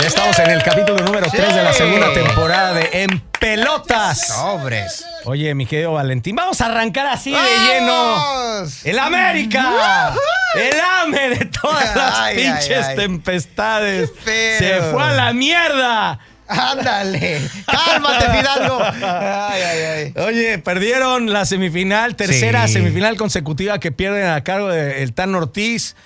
Ya estamos en el capítulo número 3 de la segunda temporada de En Pelotas. Sobres. Oye, mi querido Valentín, vamos a arrancar así de lleno. El América. El AME de todas las Ay, ay, pinches ay. tempestades. Qué Se fue a la mierda. Ándale. Cálmate, Fidalgo. Ay, ay, ay. Oye, perdieron la semifinal, tercera Sí. semifinal consecutiva que pierden a cargo del Tan Ortiz.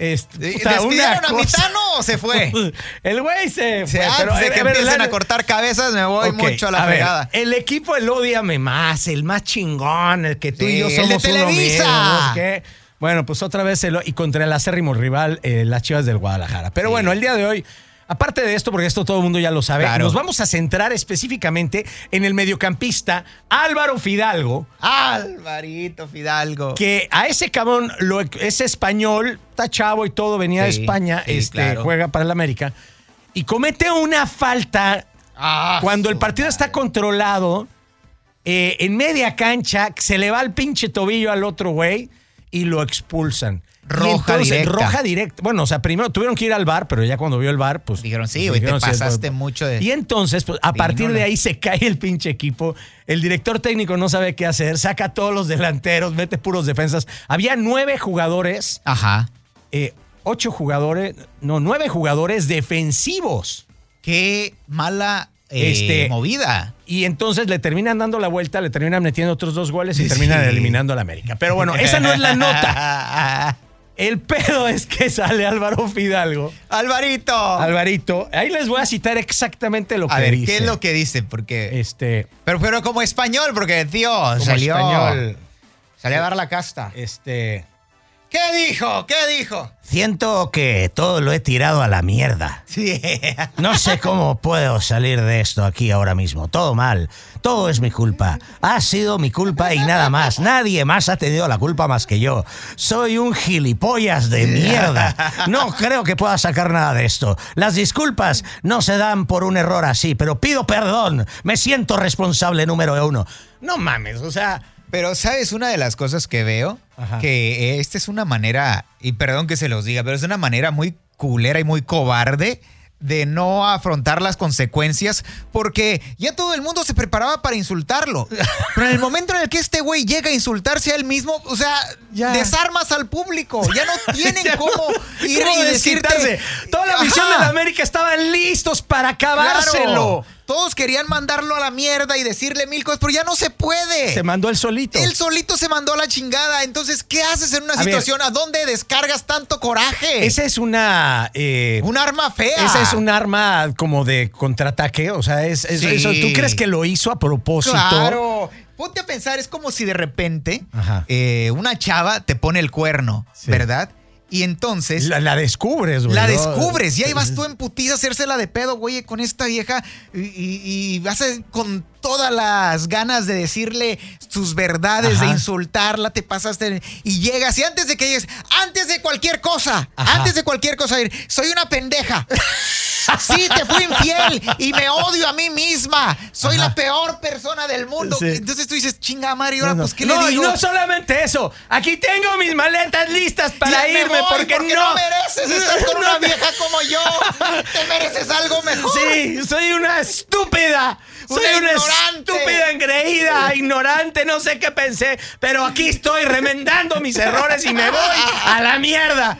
Este, ¿Despidieron a. Mitano o se fue? El güey se fue. antes pero, de que a ver, empiecen la- a cortar cabezas, me voy mucho a la ver, fregada. el equipo, el odiame más, el más chingón, el que tú Sí, y yo el somos de uno Televisa. mismo. Bueno, pues otra vez el- y contra el acérrimo rival, eh, las Chivas del Guadalajara. Pero Sí. bueno, el día de hoy, aparte de esto, porque esto todo el mundo ya lo sabe, Claro. nos vamos a centrar específicamente en el mediocampista Álvaro Fidalgo, Alvarito Fidalgo. que a ese cabrón lo, es español, está chavo y todo, venía de España, sí, este, claro. juega para el América, y comete una falta Ah, cuando el partido está controlado, eh, en media cancha, se le va el pinche tobillo al otro güey y lo expulsan. Roja directa. Roja directa. Bueno, o sea, primero tuvieron que ir al bar, pero ya cuando vio el bar, pues. Dijeron, sí, pues, güey, te sí, pasaste pues, mucho de- Y entonces, pues, a partir no, de ahí se cae el pinche equipo. El director técnico no sabe qué hacer, saca a todos los delanteros, mete puros defensas. Había nueve jugadores, Ajá. eh, ocho jugadores, no, nueve jugadores defensivos. Qué mala eh, Este- movida. Y entonces le terminan dando la vuelta, le terminan metiendo otros dos goles y terminan eliminando a la América. Pero bueno, esa no es la nota. El pedo es que sale Álvaro Fidalgo. Alvarito. Alvarito, ahí les voy a citar exactamente lo que a ver, dice. ¿qué es lo que dice? Porque. Este, Pero, pero como español, porque, tío, como salió. español, Salió a dar la casta. este, ¿Qué dijo? ¿Qué dijo? siento que todo lo he tirado a la mierda. Sí. No sé cómo puedo salir de esto aquí ahora mismo. Todo mal. Todo es mi culpa. Ha sido mi culpa y nada más. Nadie más ha tenido la culpa más que yo. Soy un gilipollas de mierda. No creo que pueda sacar nada de esto. Las disculpas no se dan por un error así, pero pido perdón. Me siento responsable número uno. No mames, o sea... Pero, ¿sabes? Una de las cosas que veo, Ajá. que esta es una manera, y perdón que se los diga, pero es una manera muy culera y muy cobarde de no afrontar las consecuencias, porque ya todo el mundo se preparaba para insultarlo. Pero en el momento en el que este güey llega a insultarse a él mismo, o sea, Ya. desarmas al público. Ya no tienen Ya cómo no- ir ¿cómo y decirte. Toda la visión de la América estaban listos para acabárselo. Claro. Todos querían mandarlo a la mierda y decirle mil cosas, pero ya no se puede. Se mandó el solito. Él solito se mandó a la chingada. Entonces, ¿qué haces en una A ver. situación? ¿A dónde descargas tanto coraje? Esa es una... eh, un arma fea. Esa es un arma como de contraataque, o sea, es, es- Sí. eso, ¿tú crees que lo hizo a propósito? Claro. Ponte a pensar, es como si de repente eh, una chava te pone el cuerno, Sí. ¿verdad? Y entonces La, la descubres, güey. la descubres. Y ahí vas tú en putiza a hacérsela de pedo, güey, con esta vieja. Y, y- y vas a- con todas las ganas de decirle sus verdades, Ajá. de insultarla, te pasaste. Y llegas, y antes de que llegues, antes de cualquier cosa, Ajá. antes de cualquier cosa, soy una pendeja. Sí, te fui infiel y me odio a mí misma. Soy Ajá. la peor persona del mundo. Sí. Entonces tú dices, chinga y ahora, No, no. pues, ¿qué No, le y digo? no solamente eso. Aquí tengo mis maletas listas para Ya irme voy, porque, no. mereces estar con una No, vieja como yo. Te mereces algo mejor. Sí, soy una estúpida. Soy Una estúpida engreída, ignorante, no sé qué pensé, pero aquí estoy remendando mis errores y me voy a la mierda.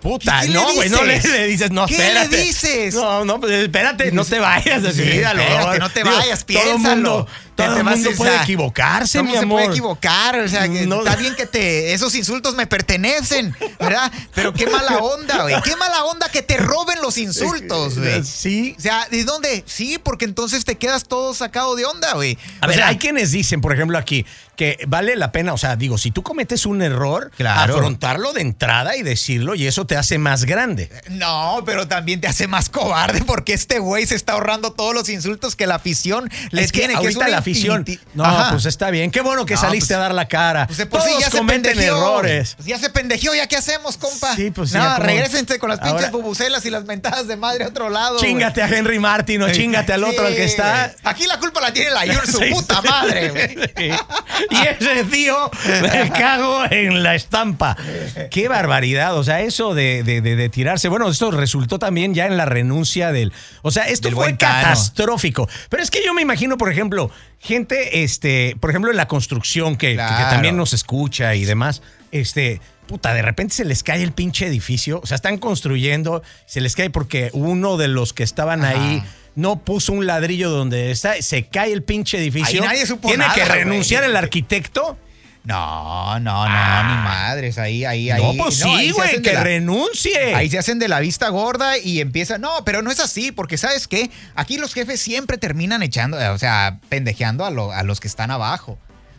Puta, ¿Qué no, güey, no le, dices? le dices, no, ¿Qué le espérate. dices? No, no, pues espérate, no te vayas así, Sí, a lo espérate, mejor. no te Digo, vayas, Todo el piénsalo. mundo, Te- todo te el mundo puede o sea, equivocarse, ¿Cómo mi se amor. puede equivocar? O sea, que No. está bien que te esos insultos me pertenecen, ¿verdad? Pero qué mala onda, güey. Qué mala onda que te roben los insultos, güey. Sí. O sea, ¿de dónde? Sí, porque entonces te quedas todo sacado de onda, güey. A O ver, sea, hay quienes dicen, por ejemplo, aquí, que vale la pena, o sea, digo, si tú cometes un error, Claro. afrontarlo de entrada y decirlo, y eso te hace más grande. No, pero también te hace más cobarde porque este güey se está ahorrando todos los insultos que la afición le es que tiene. que es ahorita la afición. No, Ajá. pues está bien. Qué bueno que No, saliste pues- a dar la cara. Pues de por sí ya cometen errores. Pues ya se pendejeó, ¿ya qué hacemos, compa? Sí, pues sí, como- regrésense con las pinches Ahora- bubucelas y las mentadas de madre a otro lado. Chingate a Henry Martin o chingate al otro al que está. Aquí la culpa la tiene la Ayur, su puta madre, güey. Y ese tío me cago en la estampa. Qué barbaridad. O sea, eso de, de- de- de tirarse. Bueno, esto resultó también ya en la renuncia del. O sea, esto Del fue catastrófico. Pero es que yo me imagino, por ejemplo, gente, este, por ejemplo, en la construcción que, también nos escucha y demás. Este. Puta, de repente se les cae el pinche edificio. O sea, están construyendo, se les cae porque uno de los que estaban Ajá. ahí no puso un ladrillo donde está, se cae el pinche edificio. Ahí nadie supo Tiene nada, que güey. renunciar el arquitecto. No, no, no, Ah. ni madres. Ahí, ahí, ahí. no, pues sí, güey, que la- renuncie. Ahí se hacen de la vista gorda y empiezan. No, pero no es así, porque ¿sabes qué? Aquí los jefes siempre terminan echando, o sea, pendejeando a, lo- a los que están abajo.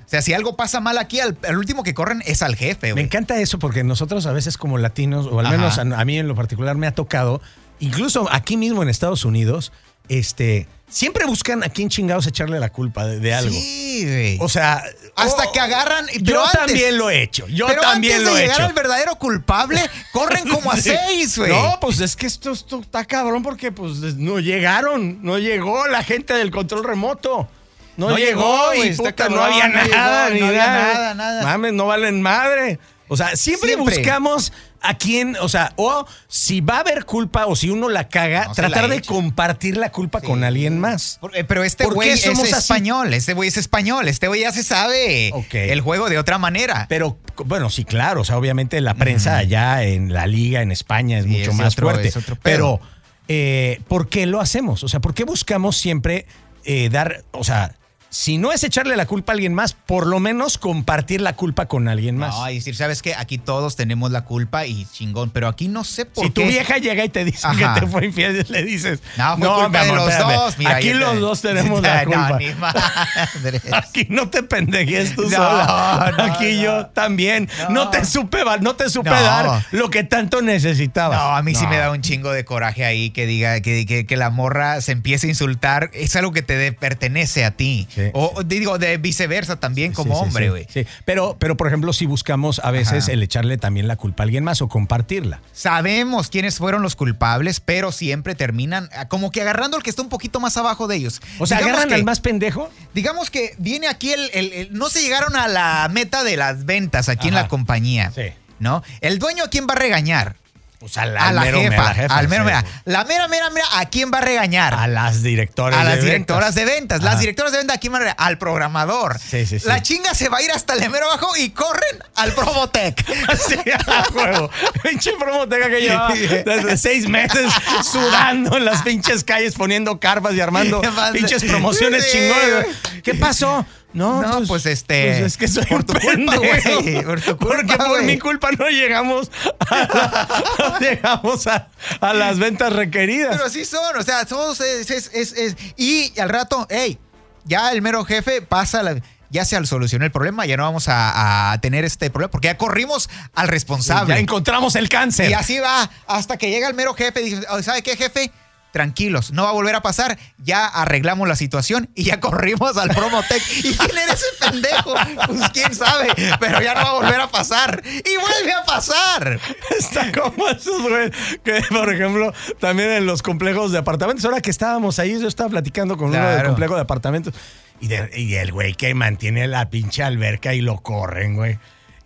O sea, si algo pasa mal aquí, al, al último que corren es al jefe, Me güey. encanta eso porque nosotros a veces como latinos, o al Ajá. menos a, a mí en lo particular me ha tocado, incluso aquí mismo en Estados Unidos, este, siempre buscan a quién chingados echarle la culpa de, de algo. Sí, güey. O sea, Hasta oh, que agarran. Yo pero antes- también lo he hecho. Yo pero también antes lo de he llegar hecho. al verdadero culpable, corren como a seis, güey. No, pues es que esto, esto está cabrón porque pues no llegaron, no llegó la gente del control remoto. No, No llegó, y no había no nada, llegó, ni no había nada. nada, nada. Mames, no valen madre. O sea, siempre, Siempre. buscamos a quién, o sea, o si va a haber culpa o si uno la caga, No tratar la de compartir la culpa con alguien más. Por- eh, Pero este ¿Por güey es así? español, este güey es español, este güey ya se sabe el juego de otra manera. Pero bueno, sí, claro. O sea, obviamente la prensa allá en la liga, en España, es Sí, mucho es más otro- fuerte. pero, eh, ¿por qué lo hacemos? O sea, ¿por qué buscamos siempre eh, dar, o sea, si no es echarle la culpa a alguien más, por lo menos compartir la culpa con alguien más? No, y decir, ¿sabes qué? Aquí todos tenemos la culpa y chingón, pero aquí no sé por si qué. tu vieja llega y te dice Ajá. que te fue infiel, le dices, No, fue culpa de amor, los espérame. dos. Mira, Aquí te- los dos tenemos la No, culpa. ni madres. Aquí no te pendejes tú No, sola. no, Aquí no. yo también. No. No. te supe, no te supe No. dar lo que tanto necesitabas. No, a mí sí No. me da un chingo de coraje ahí que diga que, que- que la morra se empiece a insultar. Es algo que te de- pertenece a ti. Sí, o digo, de viceversa también como Sí, hombre, güey. sí. Pero, pero, por ejemplo, si buscamos a veces Ajá. el echarle también la culpa a alguien más o compartirla. Sabemos quiénes fueron los culpables, pero siempre terminan ah, como que agarrando al que está un poquito más abajo de ellos. O sea, Digamos agarran que- al más pendejo. Digamos que viene aquí el, el- el- No se llegaron a la meta de las ventas aquí en la compañía. Sí. ¿No? El dueño a quién va a regañar? O sea, a la mero- jefa. a la jefa, al mero, sí. mera. La mera, mera, mera, ¿a quién va a regañar? A las directoras a de las ventas. directoras de ventas. Las Ajá. directoras de ventas, ¿a quién van a regañar? Al programador. Sí, sí, sí. La chinga se va a ir hasta el mero abajo y corren al Promotec. Sí, a huevo. Pinche promoteca que llevaba desde seis meses sudando en las pinches calles poniendo carpas y armando pinches promociones chingones. ¿Qué pasó? No, No, pues, este, pues es que soy por tu culpa, güey, por tu culpa, Porque por mi culpa no llegamos a, no llegamos a, a las ventas requeridas. Pero así son, o sea, todos es, es- es- es- y al rato, hey, ya el mero jefe pasa, la- ya se solucionó el problema, ya no vamos a, a tener este problema, porque ya corrimos al responsable. ya encontramos el cáncer. y así va, hasta que llega el mero jefe y dice, "Oh, ¿sabe qué, jefe? Tranquilos, no va a volver a pasar. Ya arreglamos la situación y ya corrimos al Promotec. ¿Y quién era ese pendejo? Pues quién sabe, pero ya no va a volver a pasar. Y vuelve a pasar. Está como esos, güey, que por ejemplo, también en los complejos de apartamentos. Ahora que estábamos ahí, yo estaba platicando con uno del complejo de apartamentos y, de- y el güey que mantiene la pinche alberca y lo corren, güey.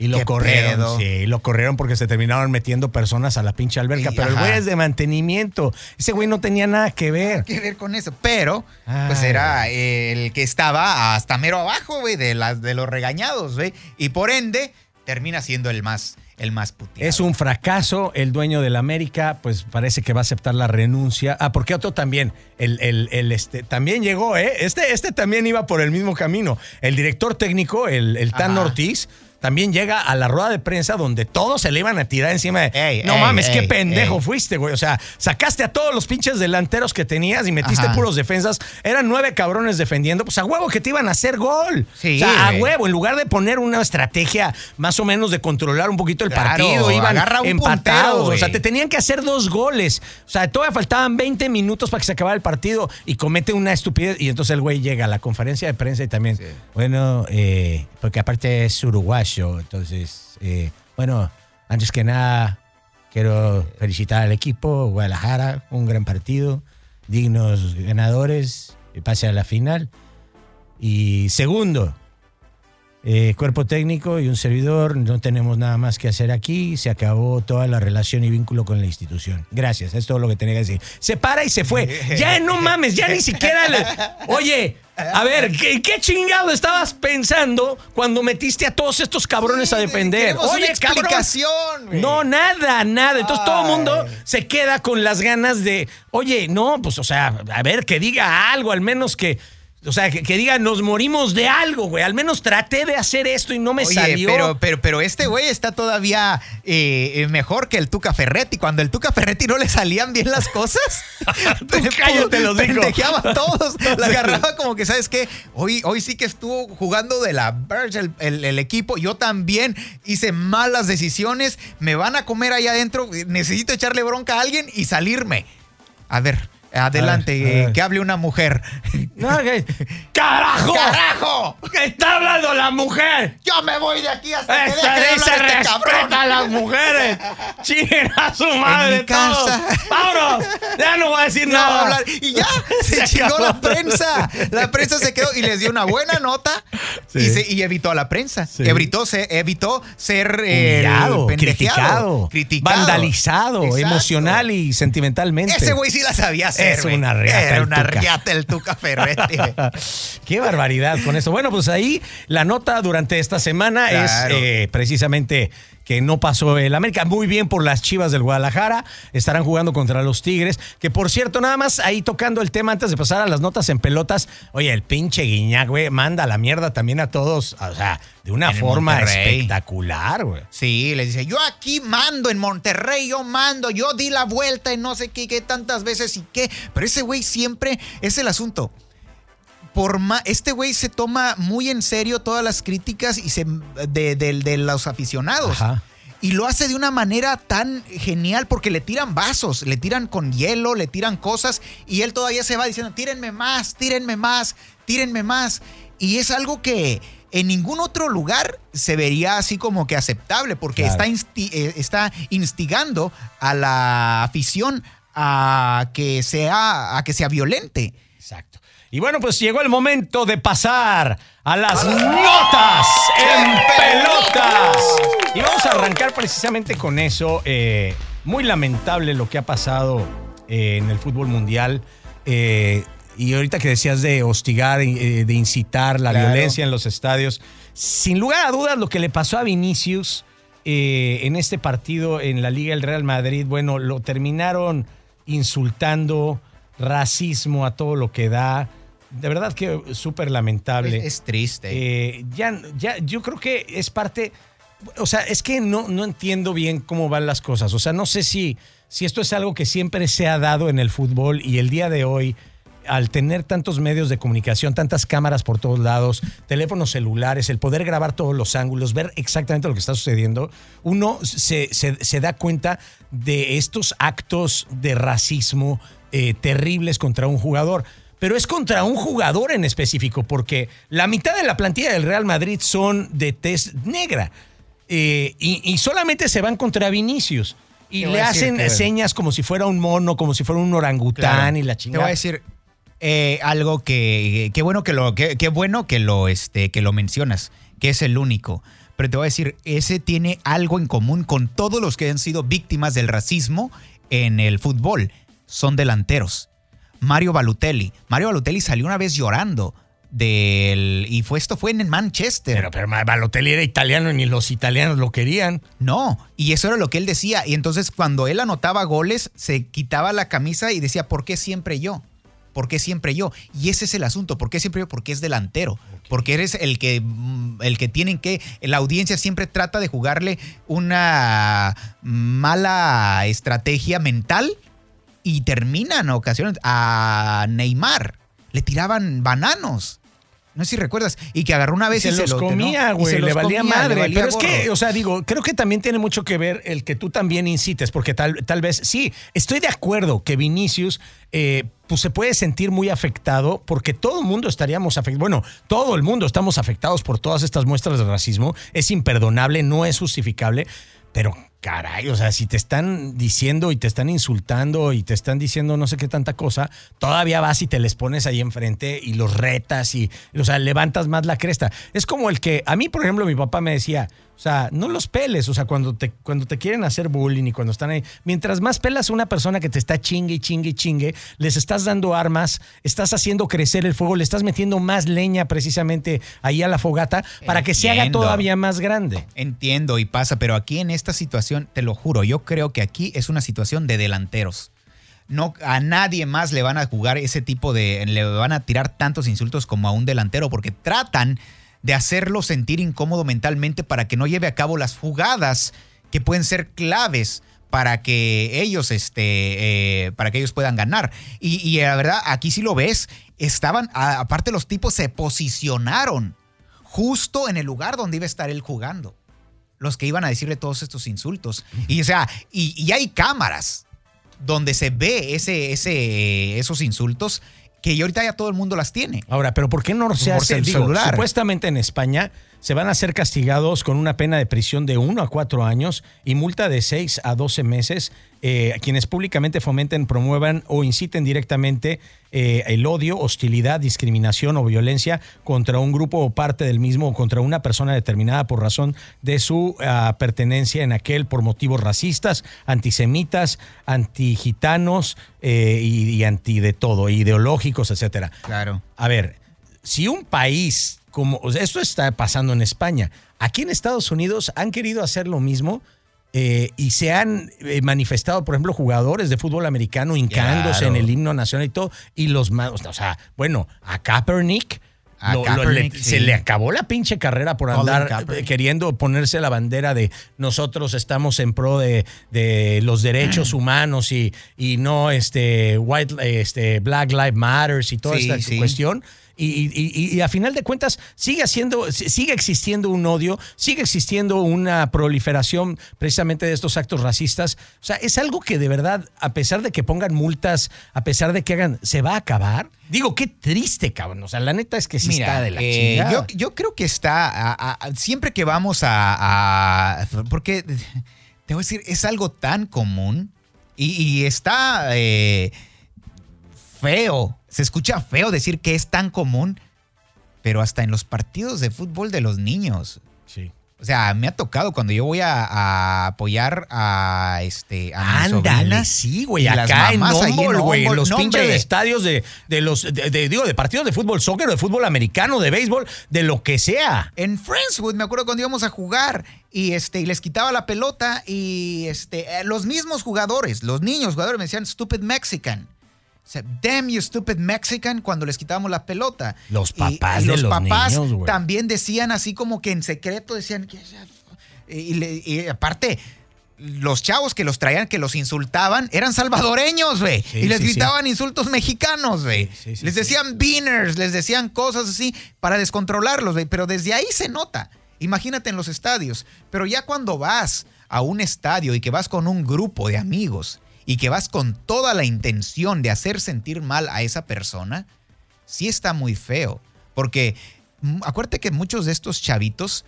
Y lo ¿Qué corrieron, pedo? sí, lo corrieron porque se terminaron metiendo personas a la pinche alberca. Y- pero el güey es de mantenimiento. Ese güey no tenía nada que ver. que ver con eso. Pero, pues era el que estaba hasta mero abajo, güey, de, las, de los regañados, güey. Y por ende, termina siendo el más, el más puteado. Es un fracaso. El dueño de la América, pues parece que va a aceptar la renuncia. Ah, porque otro también. El, el- el, este, también llegó, ¿eh? Este, este también iba por el mismo camino. El director técnico, el, el Tan. Ortiz. También llega a la rueda de prensa donde todos se le iban a tirar encima de. Ey, no ey, mames, qué pendejo fuiste, güey. O sea, sacaste a todos los pinches delanteros que tenías y metiste Ajá. puros defensas. Eran nueve cabrones defendiendo. Pues a huevo que te iban a hacer gol. Sí, o sea, a huevo, en lugar de poner una estrategia más o menos de controlar un poquito el Claro, partido, iban empatados. puntero, o sea, te tenían que hacer dos goles. O sea, todavía faltaban 20 minutos para que se acabara el partido y comete una estupidez. Y entonces el güey llega a la conferencia de prensa y también, Sí. bueno, eh, porque aparte es uruguayo, entonces, eh, bueno, antes que nada, quiero felicitar al equipo, Guadalajara, un gran partido, dignos ganadores, y pase a la final. Y segundo, eh, cuerpo técnico y un servidor, no tenemos nada más que hacer aquí, se acabó toda la relación y vínculo con la institución. Gracias, es todo lo que tenía que decir. Se para y se fue. Ya no mames, ya ni siquiera le... Oye, a ver, ¿qué, qué chingado estabas pensando cuando metiste a todos estos cabrones a defender? Una Oye, cabrón. explicación, güey. No, nada, nada. Entonces todo el mundo se queda con las ganas de, oye, no, pues, o sea, a ver, que diga algo, al menos que, o sea, que, que diga, nos morimos de algo, güey. Al menos traté de hacer esto y no me Oye, salió. pero, pero, pero este güey está todavía eh, mejor que el Tuca Ferretti. Cuando el Tuca Ferretti no le salían bien las cosas, Tú cállate los pendejeaba a todos. La agarraba como que, ¿sabes qué? Hoy, hoy sí que estuvo jugando de la verge el, el- el equipo. Yo también hice malas decisiones. Me van a comer ahí adentro. Necesito echarle bronca a alguien y salirme. A ver, adelante, A ver, a ver. que hale una mujer. No, que- ¡Carajo! ¡Carajo! ¡Que está hablando la mujer! Yo me voy de aquí hasta que deje de se hablar este cabrón. a las mujeres. Chinguen a su madre mi todos. casa. ¡Vámonos! Ya no voy a decir No va a nada. hablar. Y ya, se, Se chingó acabó. la prensa. La prensa se quedó y les dio una buena nota Sí. y, se- y evitó a la prensa. Sí. Evitó, se, evitó ser eh, Humillado, criticado, criticado. vandalizado, Exacto. emocional y sentimentalmente. Ese güey sí la sabía hacer. Es una riata Era el una Tuca. riata el Tuca Ferretti. Qué barbaridad con eso. Bueno, pues ahí la nota durante esta semana Claro. es eh, precisamente que no pasó el América. Muy bien por las Chivas del Guadalajara. Estarán jugando contra los Tigres. Que por cierto, nada más ahí tocando el tema antes de pasar a las notas en pelotas. Oye, el pinche Guiñac, güey, manda la mierda también a todos. O sea, de una En forma Monterrey. espectacular, güey. Sí, les dice, yo aquí mando en Monterrey, yo mando, yo di la vuelta y no sé qué, qué tantas veces y qué. Pero ese güey siempre es el asunto. Por este güey se toma muy en serio todas las críticas y se, de, de- de los aficionados. Ajá. Y lo hace de una manera tan genial porque le tiran vasos, le tiran con hielo, le tiran cosas y él todavía se va diciendo, tírenme más, tírenme más, tírenme más. Y es algo que en ningún otro lugar se vería así como que aceptable porque Claro. está, insti- eh, está instigando a la afición a que sea, a que sea violente. Exacto. Y bueno, pues llegó el momento de pasar a las notas en pelotas. Y vamos a arrancar precisamente con eso. Eh, muy lamentable lo que ha pasado eh, en el fútbol mundial. Eh, y ahorita que decías de hostigar, de incitar la Claro. violencia en los estadios, sin lugar a dudas lo que le pasó a Vinicius eh, en este partido en la Liga del Real Madrid, bueno, lo terminaron insultando, racismo a todo lo que da. De verdad que súper lamentable. Es, es triste. Eh, ya, ya, yo creo que es parte. O sea, es que no, no entiendo bien cómo van las cosas. O sea, no sé si, si esto es algo que siempre se ha dado en el fútbol y el día de hoy, al tener tantos medios de comunicación, tantas cámaras por todos lados, teléfonos celulares, el poder grabar todos los ángulos, ver exactamente lo que está sucediendo, uno se, se- se da cuenta de estos actos de racismo eh, terribles contra un jugador pero es contra un jugador en específico, porque la mitad de la plantilla del Real Madrid son de tez negra. Eh, y, y solamente se van contra Vinicius. Y Te le decir hacen que- señas como si fuera un mono, como si fuera un orangután Claro. y la Te chingada. voy a decir eh, algo que qué bueno que lo qué bueno que lo este que lo mencionas, que es el único. Pero te voy a decir, ese tiene algo en común con todos los que han sido víctimas del racismo en el fútbol. Son delanteros. Mario Balotelli. Mario Balotelli salió una vez llorando del y fue esto fue en Manchester. Pero, pero Balotelli era italiano y ni los italianos lo querían. No, y eso era lo que él decía. Y entonces cuando él anotaba goles, se quitaba la camisa y decía, ¿por qué siempre yo? ¿Por qué siempre yo? Y ese es el asunto. ¿Por qué siempre yo? Porque es delantero. Porque eres el que, mm, el que tienen que. La audiencia siempre trata de jugarle una mala estrategia mental y terminan ocasiones a Neymar. Le tiraban bananos. No sé si recuerdas. Y que agarró una vez se y los se lo comía. Y güey, se le los valía comía, le madre. valía pero es que, o sea, digo, creo que también tiene mucho que ver el que tú también incites, porque tal, tal vez, sí, estoy de acuerdo que Vinicius, eh, pues se puede sentir muy afectado, porque todo el mundo estaríamos afectados, bueno, todo el mundo estamos afectados por todas estas muestras de racismo, es imperdonable, no es justificable, pero caray, o sea, si te están diciendo y te están insultando y te están diciendo no sé qué tanta cosa, todavía vas y te les pones ahí enfrente y los retas y, o sea, levantas más la cresta. Es como el que, a mí, por ejemplo, mi papá me decía, o sea, no los peles, o sea, cuando te, cuando te quieren hacer bullying y cuando están ahí, mientras más pelas a una persona que te está chingue y chingue y chingue, les estás dando armas, estás haciendo crecer el fuego, le estás metiendo más leña precisamente ahí a la fogata para que se haga todavía más grande. Entiendo y pasa, pero aquí en esta situación, te lo juro, yo creo que aquí es una situación de delanteros. No, a nadie más le van a jugar ese tipo de. le van a tirar tantos insultos como a un delantero, porque tratan de hacerlo sentir incómodo mentalmente para que no lleve a cabo las jugadas que pueden ser claves para que ellos, este, eh, para que ellos puedan ganar. Y, y la verdad, aquí sí lo ves, estaban, aparte los tipos se posicionaron justo en el lugar donde iba a estar él jugando. Los que iban a decirle todos estos insultos. Y o sea, y, y hay cámaras donde se ve ese, ese, esos insultos que ahorita ya todo el mundo las tiene. Ahora, pero ¿por qué no se Por hace el digo, celular. Supuestamente en España se van a ser castigados con una pena de prisión de 1 a 4 años y multa de 6 a 12 meses eh, a quienes públicamente fomenten, promuevan o inciten directamente eh, el odio, hostilidad, discriminación o violencia contra un grupo o parte del mismo o contra una persona determinada por razón de su ah, pertenencia en aquel por motivos racistas, antisemitas, antigitanos eh, y, y anti de todo, ideológicos, etcétera. Claro. A ver, si un país como o sea, esto está pasando en España, aquí en Estados Unidos han querido hacer lo mismo eh, y se han eh, manifestado, por ejemplo, jugadores de fútbol americano hincándose Claro. en el himno nacional y todo, y los más, o sea, bueno, a Kaepernick. A lo- lo- Kaepernick, le- sí. Se le acabó la pinche carrera por Colin andar Kaepernick. eh, queriendo ponerse la bandera de nosotros estamos en pro de, de los derechos humanos y, y no este white este Black Lives Matters y toda Sí, esta sí. cuestión. Y, y- y- a final de cuentas sigue haciendo, sigue existiendo un odio, sigue existiendo una proliferación precisamente de estos actos racistas. O sea, es algo que de verdad, a pesar de que pongan multas, a pesar de que hagan, ¿se va a acabar? Digo, qué triste, cabrón. O sea, la neta es que sí Mira, está de la eh, chingada. yo, yo creo que está, a- a- a- siempre que vamos a, a- porque te voy a decir, es algo tan común y, y está eh, feo, se escucha feo decir que es tan común, pero hasta en los partidos de fútbol de los niños. Sí. O sea, me ha tocado cuando yo voy a, a apoyar a este a Ándale, sí, güey. Acá en Humboldt, güey. En los pinches hombre. estadios de, de los, de, de- digo, de partidos de fútbol, soccer, de fútbol americano, de béisbol, de lo que sea. en Friendswood, me acuerdo cuando íbamos a jugar y este y les quitaba la pelota y este eh, los mismos jugadores, los niños jugadores me decían stupid Mexican. Damn you stupid Mexican cuando les quitábamos la pelota. Los papás y de los los papás niños, también decían así como que en secreto decían que y, le- y aparte los chavos que los traían, que los insultaban, eran salvadoreños, güey. Sí, y les sí, sí. gritaban insultos mexicanos, güey. Les decían beaners, les decían cosas así para descontrolarlos, güey. Pero desde ahí se nota. Imagínate en los estadios. Pero ya cuando vas a un estadio y que vas con un grupo de amigos y que vas con toda la intención de hacer sentir mal a esa persona, sí está muy feo. Porque mm, acuérdate que muchos de estos chavitos,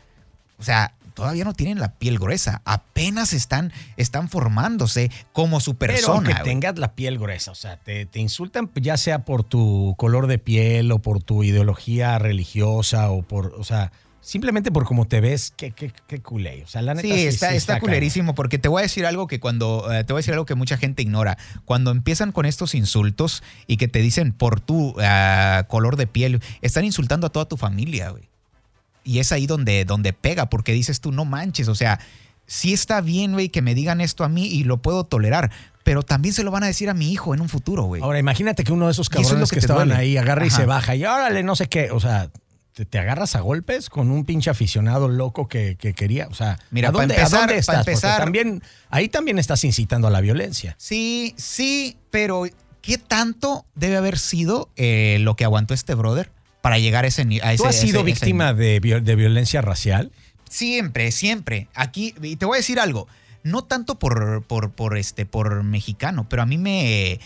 o sea, todavía no tienen la piel gruesa. Apenas están, están formándose como su Pero persona. aunque güey. tengas la piel gruesa, o sea, te, te insultan ya sea por tu color de piel o por tu ideología religiosa o por, o sea, simplemente por cómo te ves, qué, qué, qué culé. O sea, la neta Sí, está, sí está culerísimo porque te voy a decir algo que cuando eh, te voy a decir algo que mucha gente ignora. Cuando empiezan con estos insultos y que te dicen por tu ah, color de piel, están insultando a toda tu familia, güey. Y es ahí donde, donde pega, porque dices tú, no manches, o sea, sí está bien, güey, que me digan esto a mí y lo puedo tolerar, pero también se lo van a decir a mi hijo en un futuro, güey. Ahora, imagínate que uno de esos es cabrones que, estaban duele. ahí agarra y se baja y órale, no sé qué. O sea, te, te agarras a golpes con un pinche aficionado loco que, que quería. O sea, Mira, ¿a dónde, empezar- ¿a dónde estás? Empezar- también, ahí también estás incitando a la violencia. Sí, sí, pero ¿qué tanto debe haber sido eh, lo que aguantó este brother para llegar a ese ni- a ese ¿Tú has sido ese- ese- víctima de, viol- de violencia racial? Siempre, siempre. Aquí, y te voy a decir algo. No tanto por, por, por este, por mexicano, pero a mí me.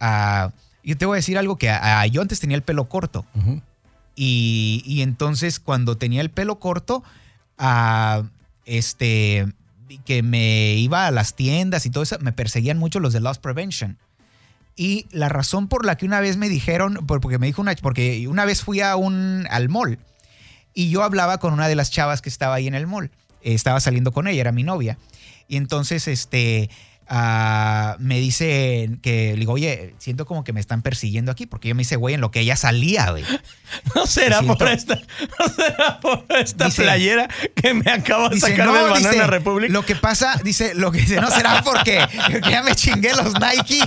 ah, yo te voy a decir algo que ah, yo antes tenía el pelo corto. Ujú. Y, entonces cuando tenía el pelo corto, ah, este, que me iba a las tiendas y todo eso, me perseguían mucho los de Loss Prevention. Y la razón por la que una vez me dijeron, porque me dijo una, porque una vez fui a un, al mall y yo hablaba con una de las chavas que estaba ahí en el mall. Estaba saliendo con ella, era mi novia. Y entonces, este, Ah, me dice que le digo, oye, siento como que me están persiguiendo aquí, porque yo me dice, güey, en lo que ella salía, güey. No será por esta, no será por esta playera que me acabo de sacar no, del Banana Republic. Lo que pasa, dice, lo que dice, no será porque, ya me chingué los Nike.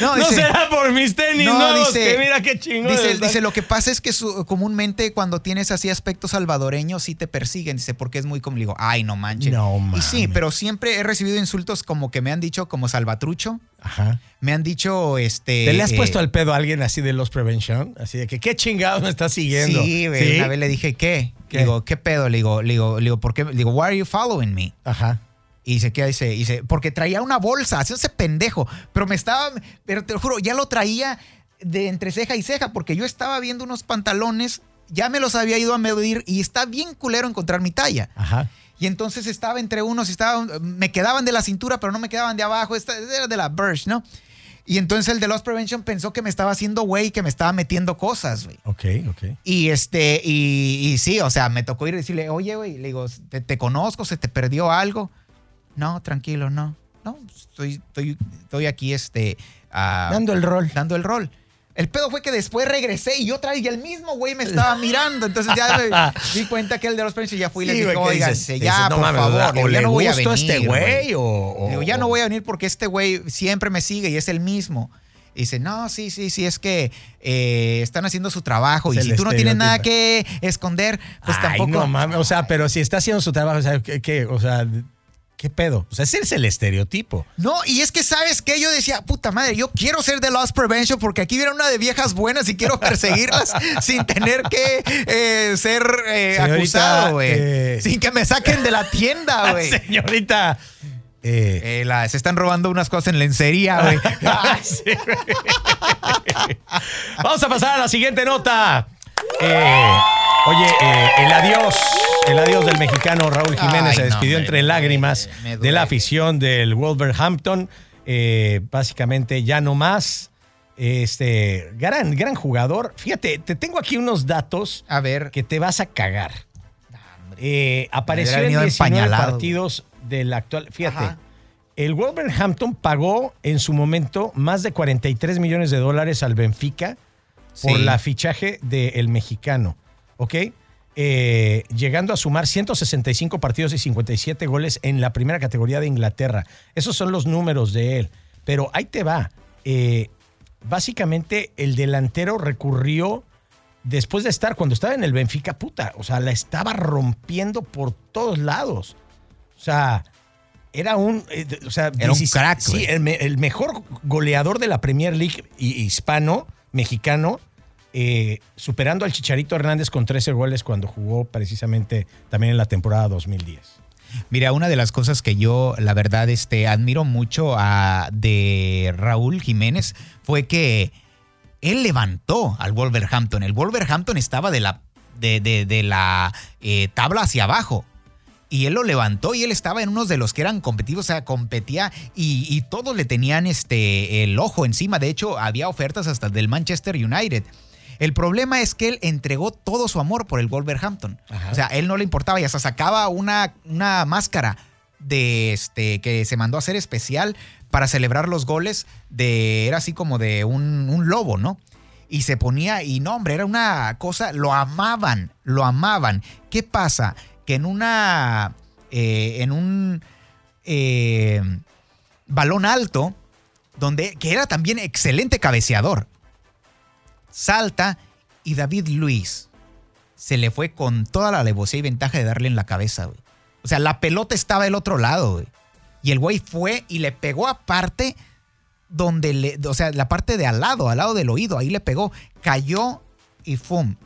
No, no será por mis tenis no, dice, que mira qué chingón. Dice, dice, lo que pasa es que comúnmente cuando tienes así aspectos salvadoreños sí te persiguen, dice, porque es muy como, digo, ay, no manches. No, Y sí, pero siempre he recibido insultos como que me han dicho como salvatrucho. Ajá. Me han dicho, este. ¿Te le has eh, puesto al pedo a alguien así de los prevention? Así de que, ¿qué chingados me estás siguiendo? Sí, güey. Una vez le dije, ¿qué? ¿Qué? digo, ¿qué pedo? Le digo, le digo, le digo, ¿por qué? Le digo, why are you following me? Ajá. Y dice, ¿qué dice? Dice, porque traía una bolsa, ese pendejo. Pero me estaba, pero te lo juro, ya lo traía de entre ceja y ceja, porque yo estaba viendo unos pantalones, ya me los había ido a medir y está bien culero encontrar mi talla. Ajá. Y entonces estaba entre unos, estaba, me quedaban de la cintura, pero no me quedaban de abajo. era de la Burst, ¿no? Y entonces el de Loss Prevention pensó que me estaba haciendo güey, que me estaba metiendo cosas, güey. Ok, ok. Y este, y, sí, o sea, me tocó ir y decirle, oye, güey, le digo, ¿te, conozco? ¿Se te perdió algo? No, tranquilo, no. No, estoy, estoy, estoy aquí, este. Ah, dando el rol. Dando el rol. El pedo fue que después regresé y otra vez y el mismo güey me estaba mirando. Entonces ya me di cuenta que el de los premios ya fui y le dije, oiga, ya, por favor. ya no voy a venir. este güey o, Digo, ya no voy a venir porque este güey siempre me sigue y es el mismo. Y dice, no, sí, sí, sí, es que eh, están haciendo su trabajo y si tú no tienes nada que esconder, pues Ay, tampoco. No mames, o sea, pero si está haciendo su trabajo, o sea, ¿qué? O sea, ¿Qué pedo? O sea, ese es el estereotipo. No, y es que sabes que yo decía, puta madre, yo quiero ser de Lost Prevention porque aquí viene una de viejas buenas y quiero perseguirlas sin tener que eh, ser eh, acusado, güey. Eh, sin que me saquen de la tienda, güey. Señorita. se están robando unas cosas en lencería, güey. Vamos a pasar a la siguiente nota. Oye, el adiós el adiós del mexicano Raúl Jiménez se despidió entre lágrimas de la afición del Wolverhampton. Eh, básicamente ya no más. Este gran, gran jugador. Fíjate, te tengo aquí unos datos a ver. que te vas a cagar. Eh, apareció en 19 partidos del actual. Fíjate, el Wolverhampton pagó en su momento más de 43 millones de dólares al Benfica por la fichaje del mexicano. ¿Ok? Eh, llegando a sumar 165 partidos y 57 goles en la primera categoría de Inglaterra. Esos son los números de él. Pero ahí te va. Eh, básicamente el delantero recurrió después de estar, cuando estaba en el Benfica, puta, o sea, la estaba rompiendo por todos lados. O sea, era un, eh, o sea, era un crack. Sí, el, mejor goleador de la Premier League hispano, mexicano, eh, superando al Chicharito Hernández con 13 goles cuando jugó precisamente también en la temporada 2010. Mira, una de las cosas que yo, la verdad, este, admiro mucho a, de Raúl Jiménez fue que él levantó al Wolverhampton. El Wolverhampton estaba de la, de, la eh, tabla hacia abajo. Y él lo levantó y él estaba en unos de los que eran competitivos, o sea, competía y, y todos le tenían este, el ojo encima. De hecho, había ofertas hasta del Manchester United. El problema es que él entregó todo su amor por el Wolverhampton. O sea, él no le importaba y hasta sacaba una, una máscara de este que se mandó a hacer especial para celebrar los goles de era así como de un, lobo, ¿no? Y se ponía y no, hombre, era una cosa, lo amaban, lo amaban. ¿Qué pasa? Que en una eh, en un eh, balón alto donde que era también excelente cabeceador salta y David Luis se le fue con toda la alevosía y ventaja de darle en la cabeza, güey. O sea, la pelota estaba del otro lado, güey. Y el güey fue y le pegó aparte donde le, o sea, la parte de al lado, al lado del oído, ahí le pegó, cayó y ¡fum!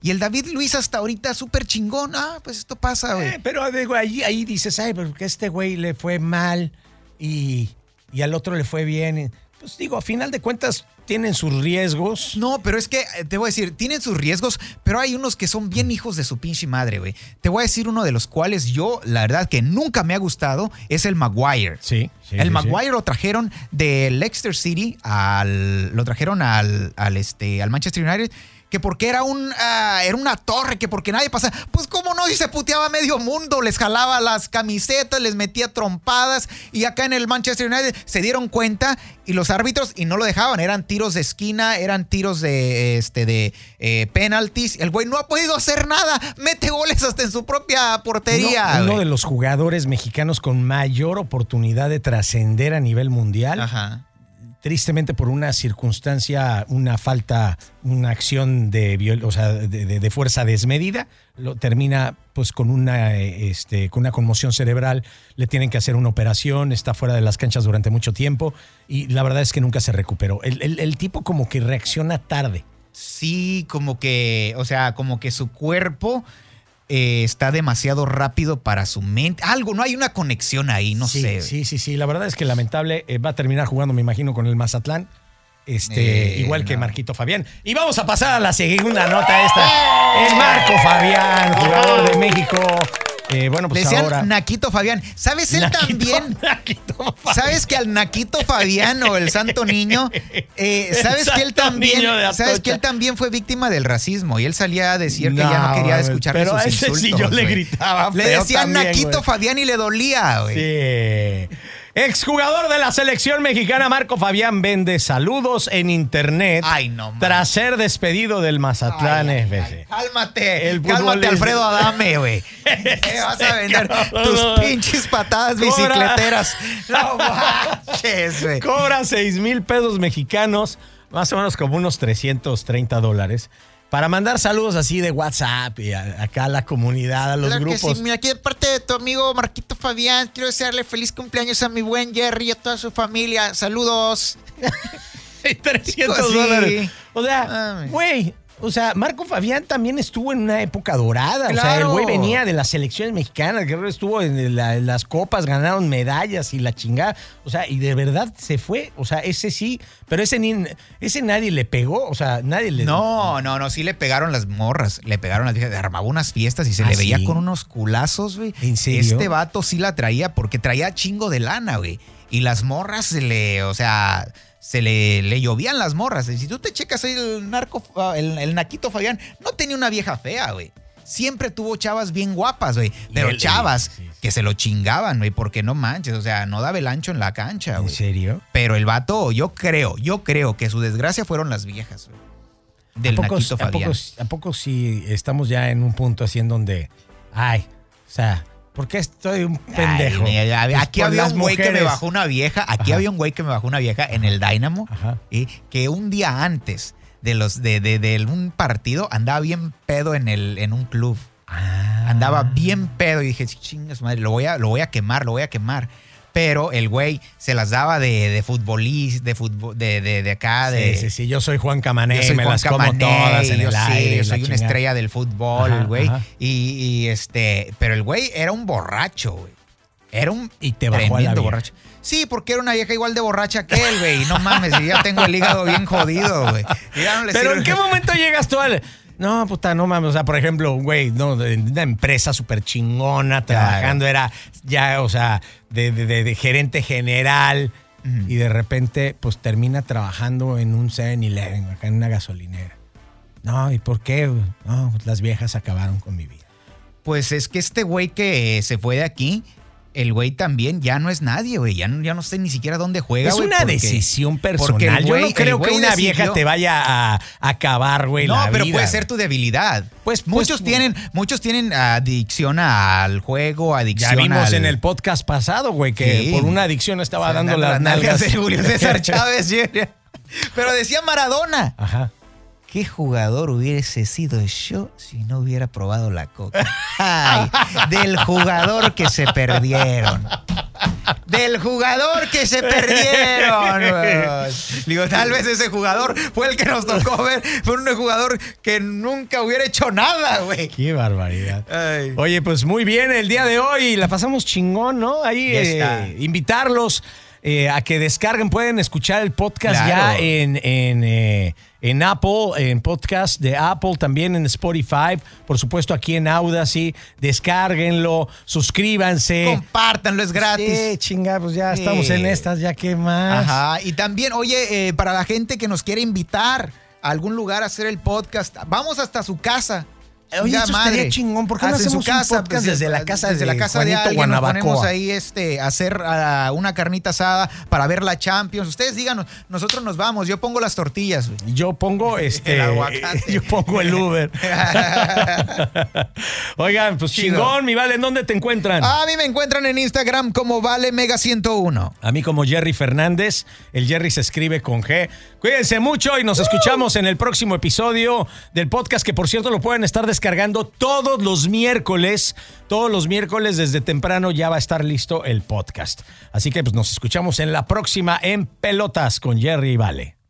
Y el David Luis hasta ahorita súper chingón. Ah, pues esto pasa, güey. Eh, pero digo, ahí, ahí dices, ay, porque este güey le fue mal y, y al otro le fue bien pues digo, a final de cuentas tienen sus riesgos. No, pero es que eh, te voy a decir, tienen sus riesgos, pero hay unos que son bien hijos de su pinche madre, güey. Te voy a decir uno de los cuales yo, la verdad, que nunca me ha gustado, es el Maguire. Sí, sí, el sí, Maguire lo trajeron de Leicester City al. Lo trajeron al, al, este, al Manchester United. Que porque era un ah, era una torre, que porque nadie pasaba. Pues cómo no, y se puteaba medio mundo, les jalaba las camisetas, les metía trompadas. Y acá en el Manchester United se dieron cuenta y los árbitros y no lo dejaban. Eran tiros de esquina, eran tiros de este de eh, penalties. El güey no ha podido hacer nada. Mete goles hasta en su propia portería. Uno, de los jugadores mexicanos con mayor oportunidad de trascender a nivel mundial. Ajá. Tristemente por una circunstancia, una falta, una acción de, o sea, de, de- fuerza desmedida, lo termina pues con una, eh, este, con una conmoción cerebral, le tienen que hacer una operación, está fuera de las canchas durante mucho tiempo y la verdad es que nunca se recuperó. El- el tipo como que reacciona tarde. Sí, como que, o sea, como que su cuerpo eh, está demasiado rápido para su mente. Algo, no hay una conexión ahí, no sí, sé. Sí, sí, sí, la verdad es que lamentable, eh, va a terminar jugando, me imagino, con el Mazatlán. Este, Eh, igual que. Marquito Fabián. Y vamos a pasar a la segunda nota esta. El Marco Fabián, jugador de México. Eh, bueno, Le pues decían ahora. Naquito Fabián. ¿Sabes él Naquito- también? Naquito Fabián. ¿Sabes que al Naquito Fabián o el Santo Niño, eh, sabes que él también, sabes que él también fue víctima del racismo y él salía a decir que ya no quería escuchar pero sus a ese insultos. sí yo le gritaba Le decían también, Naquito. Fabián y le dolía, güey. Sí. Exjugador de la selección mexicana Marco Fabián vende saludos en internet Ay, no, tras ser despedido del Mazatlán Ay, ay, FC. ay, cálmate, El cálmate. Alfredo Adame, güey. ¿Qué vas a vender tus pinches patadas Cobra. bicicleteras? No manches, güey. Cobra 6 mil pesos mexicanos, más o menos como unos 330 dólares, para mandar saludos así de WhatsApp y a- acá a la comunidad, a los Claro que grupos. sí, mira, aquí de parte de tu amigo Marquito Fabián, quiero desearle feliz cumpleaños a mi buen Jerry y a toda su familia. Saludos. 300 Sí. dólares. O sea, güey. O sea, Marco Fabián también estuvo en una época dorada. O sea, el güey venía de las selecciones mexicanas, Guerrero estuvo en, la- en las copas, ganaron medallas y la chingada. O sea, y de verdad se fue. O sea, ese sí, pero ese ni, ese nadie le pegó. O sea, nadie le. No, no, no, sí le pegaron las morras, le pegaron las viejas, armaba unas fiestas y se ¿Ah, le veía sí? con unos culazos, güey. ¿En serio? Este vato sí la traía porque traía chingo de lana, güey. Y las morras se le, o sea, se le, le llovían las morras. Si tú te checas ahí el narco, el, el naquito Fabián, no tenía una vieja fea, güey. Siempre tuvo chavas bien guapas, güey. Pero chavas sí, sí. que se lo chingaban, güey, porque no manches, o sea, no daba el ancho en la cancha, ¿En güey. serio? Pero el vato, yo creo, yo creo que su desgracia fueron las viejas, güey. Del ¿A poco, Naquito a, Fabián. poco, ¿A poco sí estamos ya en un punto así en donde. Ay, o sea, ¿por qué estoy un pendejo? Ay, Pues aquí había un güey que me bajó una vieja. Aquí Ajá. había un güey que me bajó una vieja en el Dynamo. Ajá. y que un día antes de los de, de- de un partido andaba bien pedo en el en un club. Ah. Andaba bien pedo y dije, chingas madre, lo voy a, lo voy a quemar, lo voy a quemar. Pero el güey se las daba de, de futbolista, de de, de, de acá, de. Sí, sí, sí. Yo soy Juan Camané, Yo soy me Juan las como Camané, todas en yo el sí, aire. yo soy una estrella del fútbol, Ajá, güey. ajá. Y, y, este, pero el güey era un borracho, güey. Era un Y te bajó tremendo borracho. Sí, porque era una vieja igual de borracha que él, güey. No mames, ya tengo el hígado bien jodido, güey. No le Pero ¿en qué momento llegas tú al.? No, puta, no mames. O sea, por ejemplo, güey, no, de una empresa súper chingona, trabajando, era ya, o sea, de, de- de- de gerente general. Y de repente, pues termina trabajando en un 7-Eleven, acá en una gasolinera. No, ¿y por qué? No, pues las viejas acabaron con mi vida. Pues es que este güey que se fue de aquí, el güey también ya no es nadie, güey. Ya no, ya no sé ni siquiera dónde juega, Es güey, una porque- decisión personal. porque el Yo güey- no creo que güey una vieja te vaya a, acabar, güey, No, la pero vida, puede güey. ser tu debilidad. Pues- muchos pues- tienen, muchos tienen adicción al juego, adicción Ya vimos al- en el podcast pasado, güey, que Sí. por una adicción estaba dando dan las nalgas. de Julio César Chávez. Pero decía Maradona. Ajá. ¿Qué jugador hubiese sido yo si no hubiera probado la coca? Ay, del jugador que se perdieron. Del jugador que se perdieron. Digo, tal vez ese jugador fue el que nos tocó ver. Fue un jugador que nunca hubiera hecho nada, güey. Qué barbaridad. Ay. Oye, pues muy bien el día de hoy. La pasamos chingón, ¿no? Ahí eh, invitarlos. Eh, a que descarguen, pueden escuchar el podcast Claro. ya en, en, eh, en Apple, en podcast de Apple, también en Spotify, por supuesto aquí en Audacity. Descárguenlo, suscríbanse. Compártanlo, es gratis. Sí, chinga, pues ya Sí. estamos en estas, ya que más. Ajá. Y también, oye, eh, para la gente que nos quiere invitar a algún lugar a hacer el podcast, vamos hasta su casa. Oye, eso estaría chingón, ¿por qué no Hacen hacemos un podcast pues, desde la casa desde de la casa de Juanito alguien, nos ponemos ahí este, a hacer una carnita asada para ver la Champions. Ustedes díganos, nosotros nos vamos, yo pongo las tortillas. güey. Yo pongo este. El aguacate. Yo pongo el Uber. Oigan, pues Chido. chingón, mi vale, ¿en dónde te encuentran? A mí me encuentran en Instagram como Vale Mega 101. A mí como Jerry Fernández, el Jerry se escribe con G. Cuídense mucho y nos escuchamos en el próximo episodio del podcast que por cierto lo pueden estar descargando todos los miércoles. Todos los miércoles desde temprano ya va a estar listo el podcast. Así que pues nos escuchamos en la próxima en Pelotas con Jerry y Vale.